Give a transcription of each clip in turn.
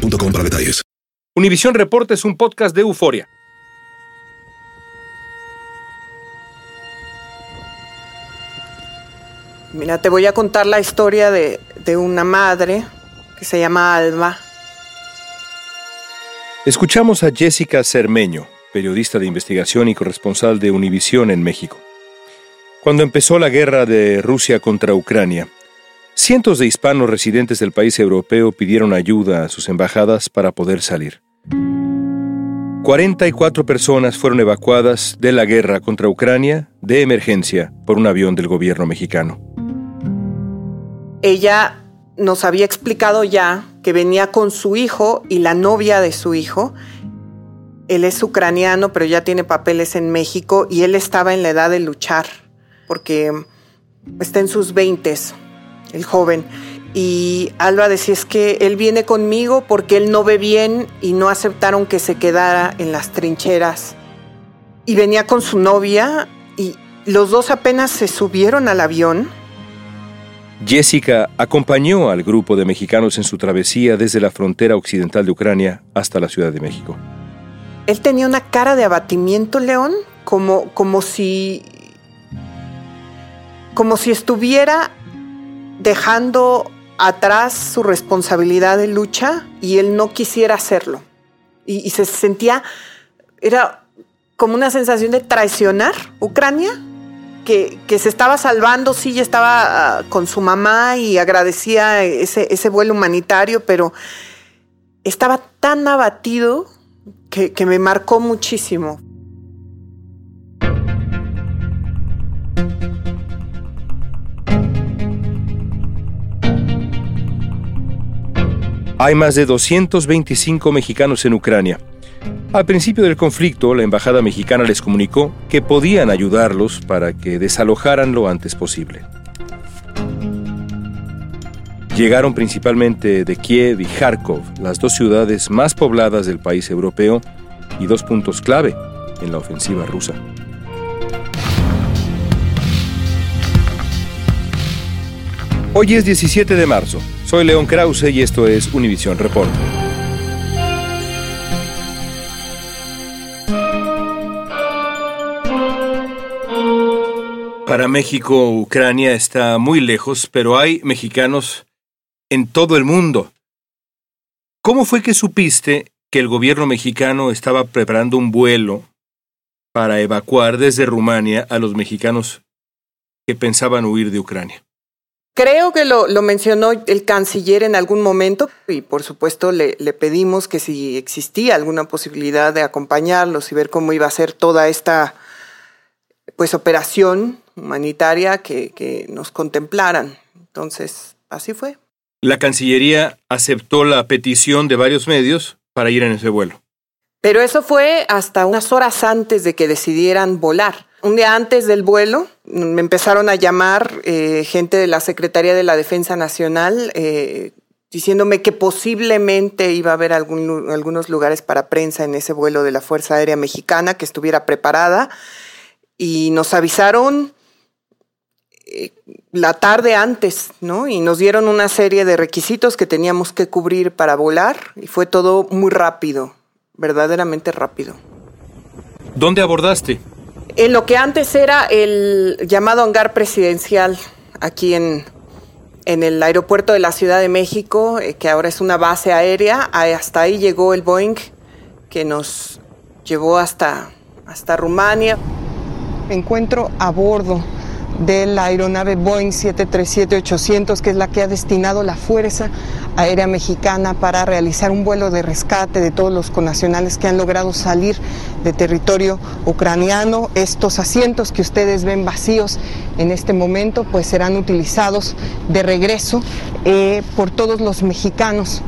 boostmobile.com para detalles. Univisión Reporta es un podcast de euforia. Mira, te voy a contar la historia de, de una madre que se llama Alba. Escuchamos a Jessica Cermeño, periodista de investigación y corresponsal de Univisión en México. Cuando empezó la guerra de Rusia contra Ucrania, cientos de hispanos residentes del país europeo pidieron ayuda a sus embajadas para poder salir. 44 personas fueron evacuadas de la guerra contra Ucrania de emergencia por un avión del gobierno mexicano. Ella nos había explicado ya que venía con su hijo y la novia de su hijo. Él es ucraniano, pero ya tiene papeles en México y él estaba en la edad de luchar, porque está en sus veintes, el joven. Y Alba decía es que él viene conmigo porque él no ve bien y no aceptaron que se quedara en las trincheras. Y venía con su novia y los dos apenas se subieron al avión. Jessica acompañó al grupo de mexicanos en su travesía desde la frontera occidental de Ucrania hasta la Ciudad de México. Él tenía una cara de abatimiento, León, como, como si. como si estuviera dejando atrás su responsabilidad de lucha y él no quisiera hacerlo. Y, se sentía, era como una sensación de traicionar Ucrania, que, que se estaba salvando, sí, ya estaba uh, con su mamá y agradecía ese, ese vuelo humanitario, pero estaba tan abatido que, que me marcó muchísimo. Hay más de 225 mexicanos en Ucrania. Al principio del conflicto, la embajada mexicana les comunicó que podían ayudarlos para que desalojaran lo antes posible. Llegaron principalmente de Kiev y Kharkov, las dos ciudades más pobladas del país europeo y dos puntos clave en la ofensiva rusa. Hoy es 17 de marzo. Soy León Krause y esto es Univisión Report. Para México, Ucrania está muy lejos, pero hay mexicanos en todo el mundo. ¿Cómo fue que supiste que el gobierno mexicano estaba preparando un vuelo para evacuar desde Rumania a los mexicanos que pensaban huir de Ucrania? Creo que lo, lo, mencionó el canciller en algún momento y por supuesto le, le, pedimos que si existía alguna posibilidad de acompañarlos y ver cómo iba a ser toda esta pues operación humanitaria que, que nos contemplaran. Entonces, así fue. La Cancillería aceptó la petición de varios medios para ir en ese vuelo. Pero eso fue hasta unas horas antes de que decidieran volar. Un día antes del vuelo me empezaron a llamar eh, gente de la Secretaría de la Defensa Nacional eh, diciéndome que posiblemente iba a haber algunos lugares para prensa en ese vuelo de la Fuerza Aérea Mexicana que estuviera preparada y nos avisaron eh, la tarde antes, ¿no? Y nos dieron una serie de requisitos que teníamos que cubrir para volar y fue todo muy rápido, verdaderamente rápido. ¿Dónde abordaste? En lo que antes era el llamado hangar presidencial aquí en, en el aeropuerto de la Ciudad de México, eh, que ahora es una base aérea, hasta ahí llegó el Boeing que nos llevó hasta, hasta Rumania. Encuentro a bordo de la aeronave Boeing 737-800, que es la que ha destinado la Fuerza Aérea Mexicana para realizar un vuelo de rescate de todos los connacionales que han logrado salir de territorio ucraniano. Estos asientos que ustedes ven vacíos en este momento, pues serán utilizados de regreso eh, por todos los mexicanos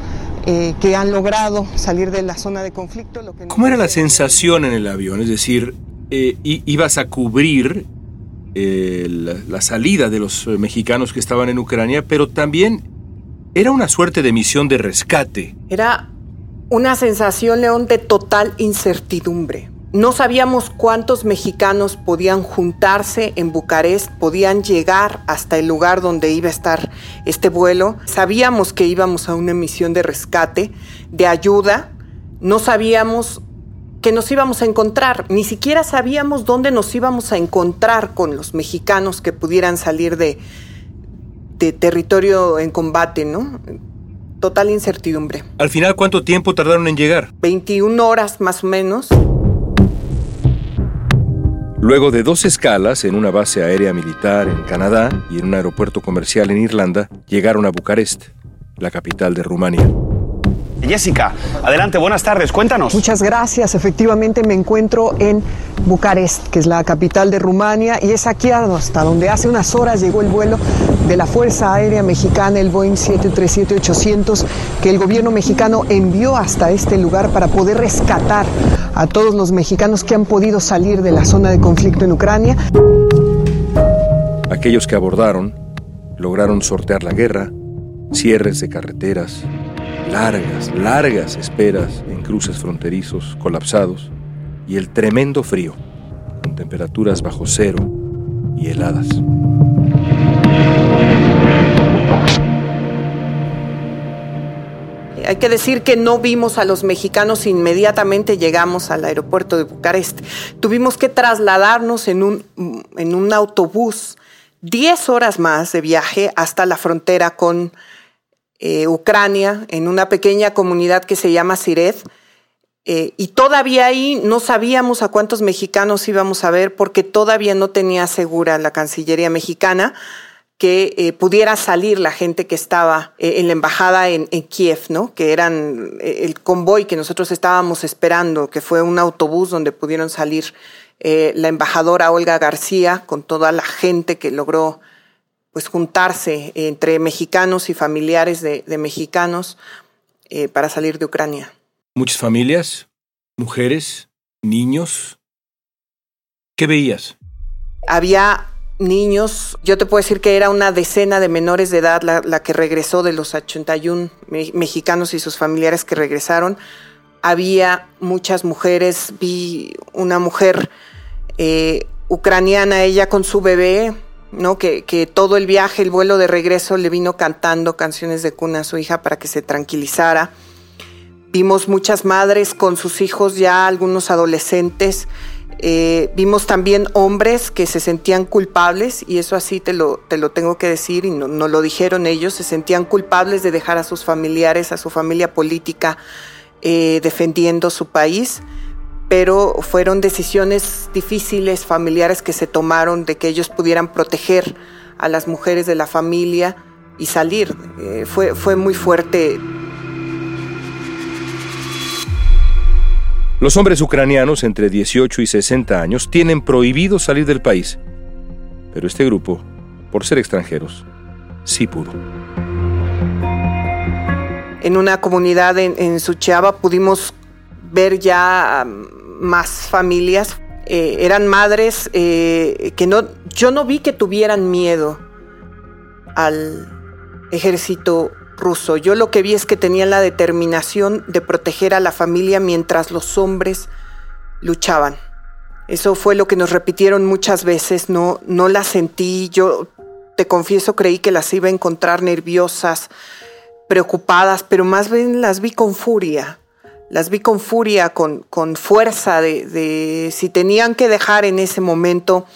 eh, que han logrado salir de la zona de conflicto. ¿Cómo era la sensación en el avión? Es decir, eh, ibas a cubrir eh, la, salida de los mexicanos que estaban en Ucrania, pero también era una suerte de misión de rescate. Era una sensación, León, de total incertidumbre. No sabíamos cuántos mexicanos podían juntarse en Bucarest, podían llegar hasta el lugar donde iba a estar este vuelo. Sabíamos que íbamos a una misión de rescate, de ayuda. No sabíamos que nos íbamos a encontrar, ni siquiera sabíamos dónde nos íbamos a encontrar con los mexicanos que pudieran salir de, de territorio en combate, ¿no? Total incertidumbre. Al final, ¿cuánto tiempo tardaron en llegar? 21 horas más o menos. Luego de dos escalas en una base aérea militar en Canadá y en un aeropuerto comercial en Irlanda, llegaron a Bucarest, la capital de Rumania. Jessica, adelante, buenas tardes, cuéntanos. Muchas gracias, efectivamente me encuentro en Bucarest, que es la capital de Rumania, y es aquí hasta donde hace unas horas llegó el vuelo de la Fuerza Aérea Mexicana, el Boeing 737-800, que el gobierno mexicano envió hasta este lugar para poder rescatar a todos los mexicanos que han podido salir de la zona de conflicto en Ucrania. Aquellos que abordaron lograron sortear la guerra, cierres de carreteras, largas, largas esperas en cruces fronterizos colapsados y el tremendo frío, con temperaturas bajo cero y heladas. Hay que decir que no vimos a los mexicanos inmediatamente llegamos al aeropuerto de Bucarest. Tuvimos que trasladarnos en un, en un autobús 10 horas más de viaje hasta la frontera con eh, Ucrania, en una pequeña comunidad que se llama Sired. Eh, y todavía ahí no sabíamos a cuántos mexicanos íbamos a ver porque todavía no tenía segura la Cancillería mexicana que eh, pudiera salir la gente que estaba en la embajada en, Kiev, ¿no? que eran el convoy que nosotros estábamos esperando, que fue un autobús donde pudieron salir la embajadora Olga García con toda la gente que logró pues juntarse entre mexicanos y familiares de, mexicanos eh, para salir de Ucrania. Muchas familias, mujeres, niños. ¿Qué veías? Había niños, yo te puedo decir que era una decena de menores de edad la, que regresó de los 81 mexicanos y sus familiares que regresaron. Había muchas mujeres, vi una mujer eh, ucraniana, ella con su bebé, que, todo el viaje, el vuelo de regreso, le vino cantando canciones de cuna a su hija para que se tranquilizara. Vimos muchas madres con sus hijos, ya algunos adolescentes. Eh, vimos también hombres que se sentían culpables, y eso así te lo, te lo tengo que decir, y no, no lo dijeron ellos, se sentían culpables de dejar a sus familiares, a su familia política, eh, defendiendo su país pero fueron decisiones difíciles, familiares que se tomaron de que ellos pudieran proteger a las mujeres de la familia y salir. Eh, fue, fue muy fuerte. Los hombres ucranianos entre 18 y 60 años tienen prohibido salir del país, pero este grupo, por ser extranjeros, sí pudo. En una comunidad en, en Suchiaba pudimos ver ya más familias. Eh, eran madres eh, que no, yo no vi que tuvieran miedo al ejército ruso. Yo lo que vi es que tenían la determinación de proteger a la familia mientras los hombres luchaban. Eso fue lo que nos repitieron muchas veces, no, no las sentí, yo te confieso creí que las iba a encontrar nerviosas, preocupadas, pero más bien las vi con furia las vi con furia, con, con fuerza de, si tenían que dejar en ese momento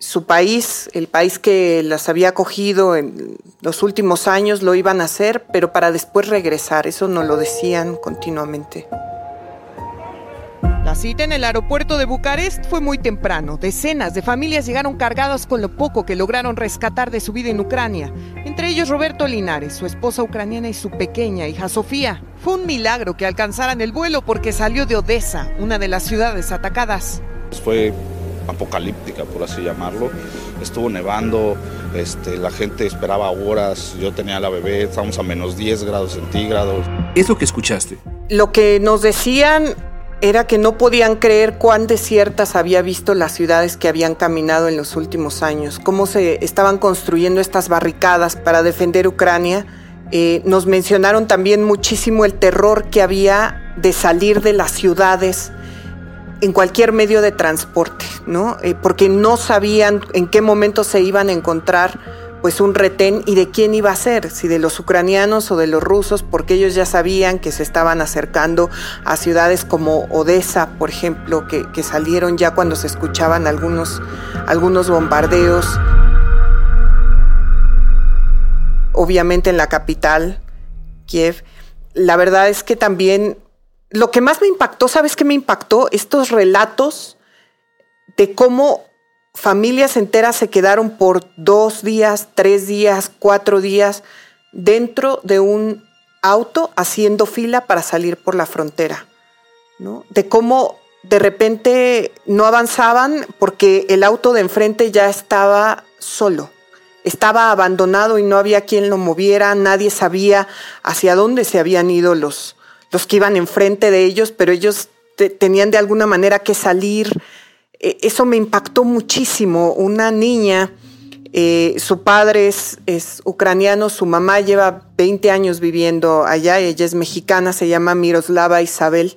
su país, el país que las había acogido en los últimos años, lo iban a hacer, pero para después regresar. Eso nos lo decían continuamente. La cita en el aeropuerto de Bucarest fue muy temprano. Decenas de familias llegaron cargadas con lo poco que lograron rescatar de su vida en Ucrania. Entre ellos Roberto Linares, su esposa ucraniana y su pequeña hija Sofía. Fue un milagro que alcanzaran el vuelo porque salió de Odessa, una de las ciudades atacadas. Fue apocalíptica, por así llamarlo. Estuvo nevando, este, la gente esperaba horas, yo tenía la bebé, estábamos a menos 10 grados centígrados. Es lo que escuchaste. Lo que nos decían era que no podían creer cuán desiertas había visto las ciudades que habían caminado en los últimos años, cómo se estaban construyendo estas barricadas para defender Ucrania. Eh, nos mencionaron también muchísimo el terror que había de salir de las ciudades en cualquier medio de transporte, ¿no? Eh, porque no sabían en qué momento se iban a encontrar pues un retén y de quién iba a ser, si de los ucranianos o de los rusos, porque ellos ya sabían que se estaban acercando a ciudades como Odessa, por ejemplo, que, salieron ya cuando se escuchaban algunos, algunos bombardeos. Obviamente en la capital, Kiev. La verdad es que también lo que más me impactó, ¿sabes qué me impactó? Estos relatos de cómo familias enteras se quedaron por dos días, tres días, cuatro días dentro de un auto haciendo fila para salir por la frontera, ¿no? De cómo de repente no avanzaban porque el auto de enfrente ya estaba solo, estaba abandonado y no había quien lo moviera, nadie sabía hacia dónde se habían ido los, los que iban enfrente de ellos, pero ellos tenían de alguna manera que salir, e, eso me impactó muchísimo. Una niña, eh, su padre es, ucraniano, su mamá lleva 20 años viviendo allá, ella es mexicana, se llama Miroslava Isabel,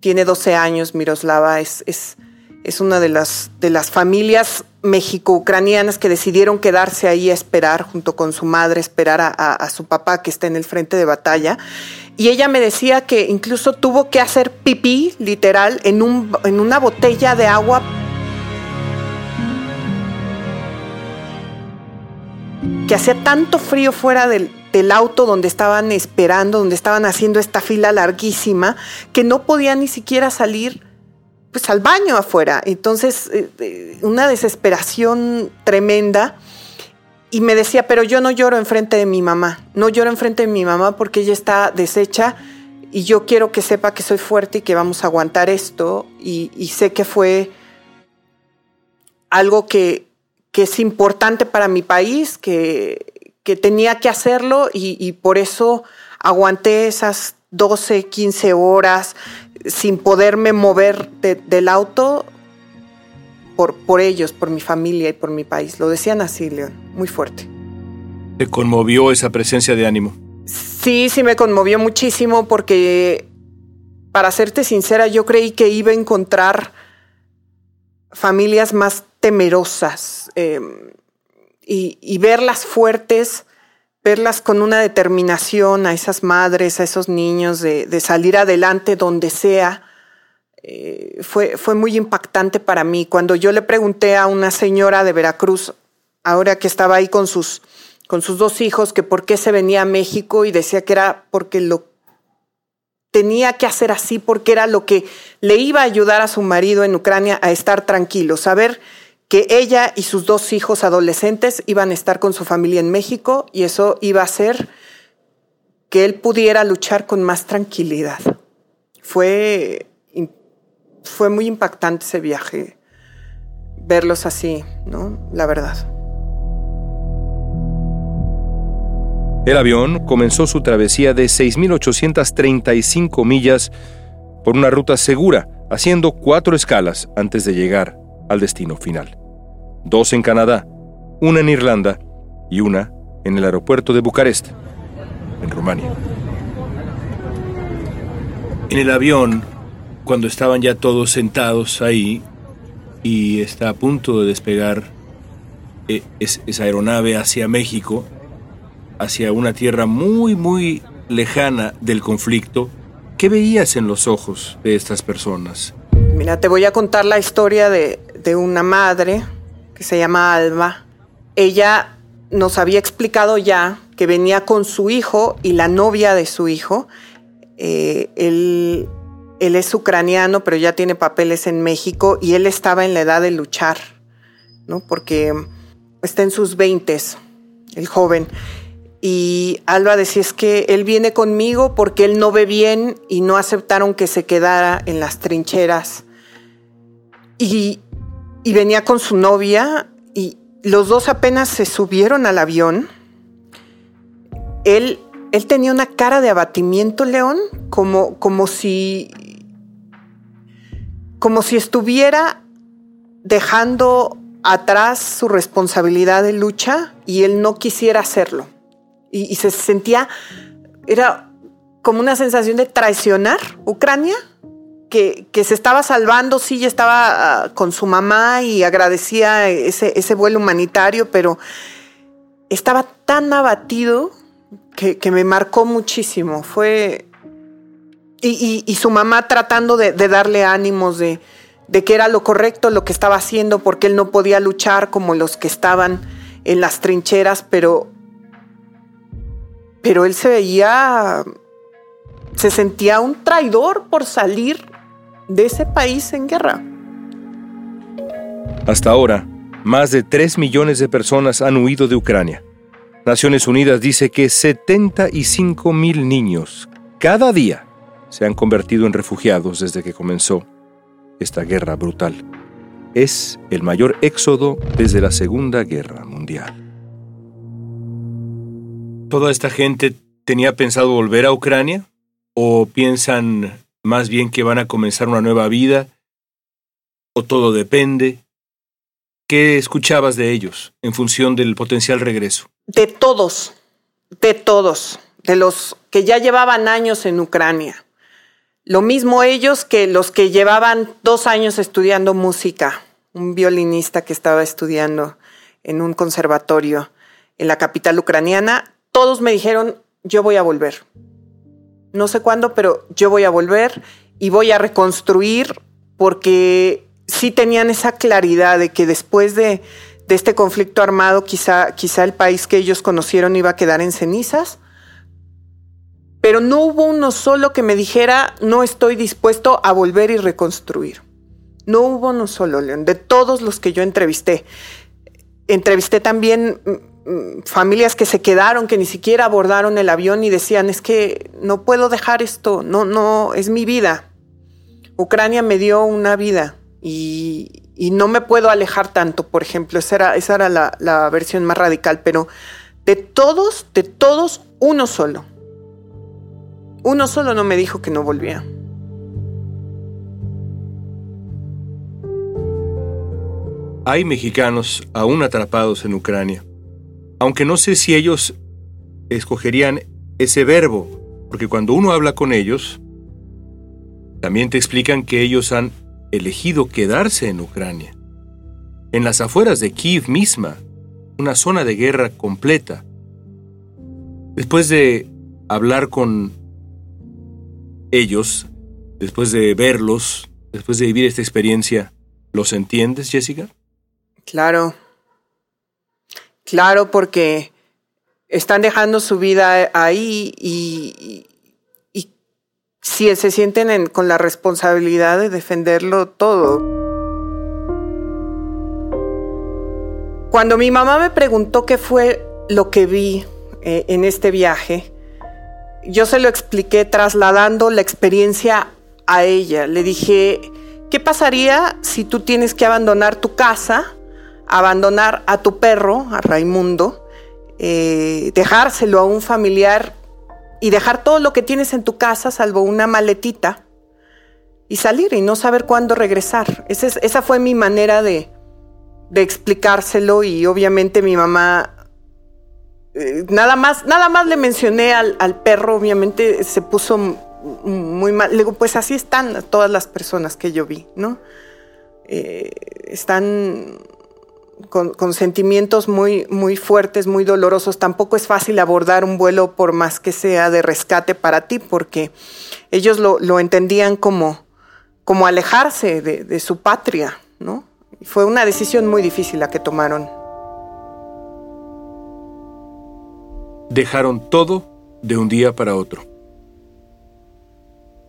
tiene 12 años, Miroslava es, es, es una de las, de las familias mexico-ucranianas que decidieron quedarse ahí a esperar, junto con su madre, esperar a su papá que está en el frente de batalla. Y ella me decía que incluso tuvo que hacer pipí, literal, en, un, en una botella de agua. Que hacía tanto frío fuera del, auto donde estaban esperando, donde estaban haciendo esta fila larguísima, que no podía ni siquiera salir pues al baño afuera. Entonces, eh, eh, una desesperación tremenda. Y me decía, pero yo no lloro enfrente de mi mamá, no lloro enfrente de mi mamá porque ella está deshecha y yo quiero que sepa que soy fuerte y que vamos a aguantar esto y, sé que fue algo que, es importante para mi país, que, tenía que hacerlo y, por eso aguanté esas 12, 15 horas sin poderme mover del auto por, por ellos, por mi familia y por mi país. Lo decían así, León, muy fuerte. ¿Te conmovió esa presencia de ánimo? Sí, sí me conmovió muchísimo porque, para serte sincera, yo creí que iba a encontrar familias más temerosas em, y, verlas fuertes, verlas con una determinación a esas madres, a esos niños, de, de salir adelante donde sea eh, fue, fue muy impactante para mí. Cuando yo le pregunté a una señora de Veracruz, ahora que estaba ahí con sus, con sus dos hijos, que por qué se venía a México y decía que era porque lo tenía que hacer así, porque era lo que le iba a ayudar a su marido en Ucrania a estar tranquilo, saber que ella y sus dos hijos adolescentes iban a estar con su familia en México y eso iba a hacer que él pudiera luchar con más tranquilidad. Fue fue muy impactante ese viaje, verlos así, ¿no? La verdad. El avión comenzó su travesía de 6.835 millas por una ruta segura, haciendo cuatro escalas antes de llegar al destino final. Dos en Canadá, una en Irlanda y una en el aeropuerto de Bucarest, en Rumania. En el avión cuando estaban ya todos sentados ahí y está a punto de despegar eh, esa aeronave hacia México, hacia una tierra muy, muy lejana del conflicto, ¿qué veías en los ojos de estas personas? Mira, te voy a contar la historia de, de una madre se llama Alba. Ella nos había explicado ya que venía con su hijo y la novia de su hijo. Eh, él él es ucraniano, pero ya tiene papeles en México y él estaba en la edad de luchar, ¿no? Porque está en sus veintes, el joven. Y Alba decía, es que él viene conmigo porque él no ve bien y no aceptaron que se quedara en las trincheras. Y y venía con su novia y los dos apenas se subieron al avión. Él, él tenía una cara de abatimiento, León, como, como si como si estuviera dejando atrás su responsabilidad de lucha y él no quisiera hacerlo. Y, se sentía, era como una sensación de traicionar Ucrania, que, se estaba salvando, sí, ya estaba ah, con su mamá y agradecía ese, ese vuelo humanitario, pero estaba tan abatido que, me marcó muchísimo. Fue. Y, su mamá tratando de, darle ánimos de, de, que era lo correcto lo que estaba haciendo, porque él no podía luchar como los que estaban en las trincheras, pero. Pero él se veía. Se sentía un traidor por salir de ese país en guerra. Hasta ahora, más de 3 millones de personas han huido de Ucrania. Naciones Unidas dice que 75 mil niños cada día se han convertido en refugiados desde que comenzó esta guerra brutal. Es el mayor éxodo desde la Segunda Guerra Mundial. ¿Toda esta gente tenía pensado volver a Ucrania? ¿O piensan más bien que van a comenzar una nueva vida? ¿O todo depende? ¿Qué escuchabas de ellos en función del potencial regreso? de todos, de todos, de los que ya llevaban años en Ucrania. Lo mismo ellos que los que llevaban dos años estudiando música, un violinista que estaba estudiando en un conservatorio en la capital ucraniana, todos me dijeron, yo voy a volver. No sé cuándo, pero yo voy a volver y voy a reconstruir porque sí tenían esa claridad de que después de de este conflicto armado, quizá, quizá el país que ellos conocieron iba a quedar en cenizas. Pero no hubo uno solo que me dijera, no estoy dispuesto a volver y reconstruir. No hubo uno solo, León, de todos los que yo entrevisté. Entrevisté también familias que se quedaron, que ni siquiera abordaron el avión y decían, es que no puedo dejar esto, no, no, es mi vida. Ucrania me dio una vida y, no me puedo alejar tanto, por ejemplo, esa era, esa era la versión más radical, pero de todos, de todos, uno solo. Uno solo no me dijo que no volvía. Hay mexicanos aún atrapados en Ucrania, aunque no sé si ellos escogerían ese verbo, porque cuando uno habla con ellos, también te explican que ellos han elegido quedarse en Ucrania. En las afueras de Kiev misma, una zona de guerra completa. Después de hablar con ellos, después de verlos, después de vivir esta experiencia, ¿los entiendes, Jessica? Claro. Claro, porque están dejando su vida ahí y, si se sienten con la responsabilidad de defenderlo todo. Cuando mi mamá me preguntó qué fue lo que vi eh, en este viaje, yo se lo expliqué trasladando la experiencia a ella. Le dije, ¿qué pasaría si tú tienes que abandonar tu casa, abandonar a tu perro, a Raimundo, eh, dejárselo a un familiar y dejar todo lo que tienes en tu casa, salvo una maletita, y salir y no saber cuándo regresar. Esa, esa fue mi manera de, de, explicárselo y obviamente mi mamá, eh, nada, más, nada más le mencioné al, al perro, obviamente se puso muy mal. Le digo, pues así están todas las personas que yo vi, ¿no? Eh, están con, sentimientos muy, muy fuertes, muy dolorosos. Tampoco es fácil abordar un vuelo por más que sea de rescate para ti, porque ellos lo, entendían como, como alejarse de, su patria, ¿no? fue una decisión muy difícil la que tomaron. Dejaron todo de un día para otro.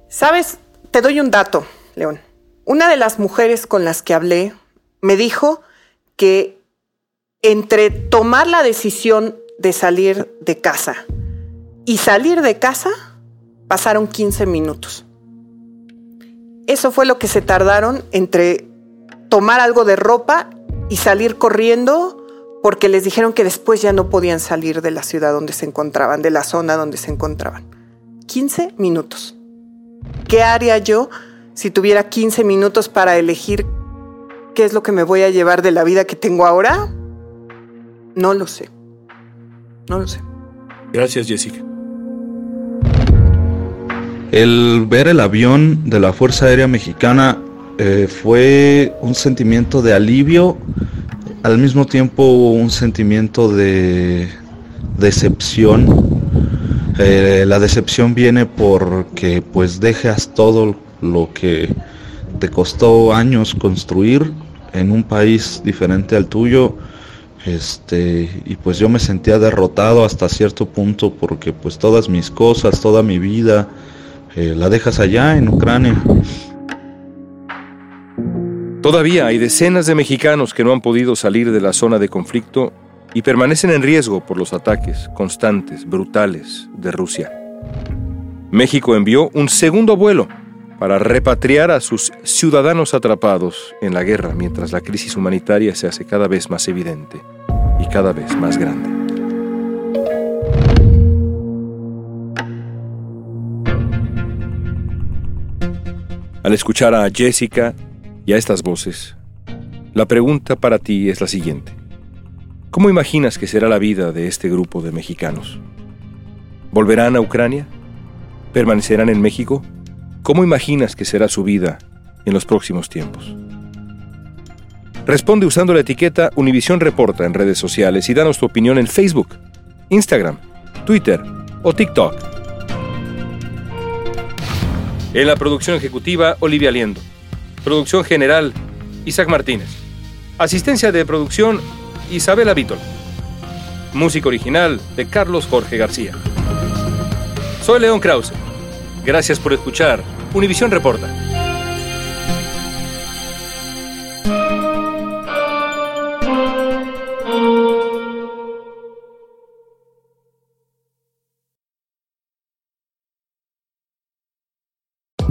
Sabes, te doy un dato, León. Una de las mujeres con las que hablé me dijo que entre tomar la decisión de salir de casa y salir de casa pasaron 15 minutos. Eso fue lo que se tardaron entre tomar algo de ropa y salir corriendo porque les dijeron que después ya no podían salir de la ciudad donde se encontraban, de la zona donde se encontraban. 15 minutos. ¿Qué haría yo si tuviera 15 minutos para elegir qué es lo que me voy a llevar de la vida que tengo ahora? No lo sé. No lo sé. Gracias, Jessica. El ver el avión de la Fuerza Aérea Mexicana eh, fue un sentimiento de alivio, al mismo tiempo un sentimiento de decepción. Eh, la decepción viene porque pues dejas todo lo que te costó años construir en un país diferente al tuyo este y pues yo me sentía derrotado hasta cierto punto porque pues todas mis cosas toda mi vida eh, la dejas allá en Ucrania Todavía hay decenas de mexicanos que no han podido salir de la zona de conflicto y permanecen en riesgo por los ataques constantes, brutales de Rusia. México envió un segundo vuelo para repatriar a sus ciudadanos atrapados en la guerra mientras la crisis humanitaria se hace cada vez más evidente y cada vez más grande. Al escuchar a Jessica y a estas voces, la pregunta para ti es la siguiente. ¿Cómo imaginas que será la vida de este grupo de mexicanos? ¿Volverán a Ucrania? ¿Permanecerán en México? ¿Cómo imaginas que será su vida en los próximos tiempos? Responde usando la etiqueta Univisión Reporta en redes sociales y danos tu opinión en Facebook, Instagram, Twitter o TikTok. En la producción ejecutiva, Olivia Liendo. Producción general, Isaac Martínez. Asistencia de producción, Isabela Vítol. Música original de Carlos Jorge García. Soy León Krause. Gracias por escuchar Univisión Reporta.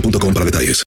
boostmobile.com para detalles.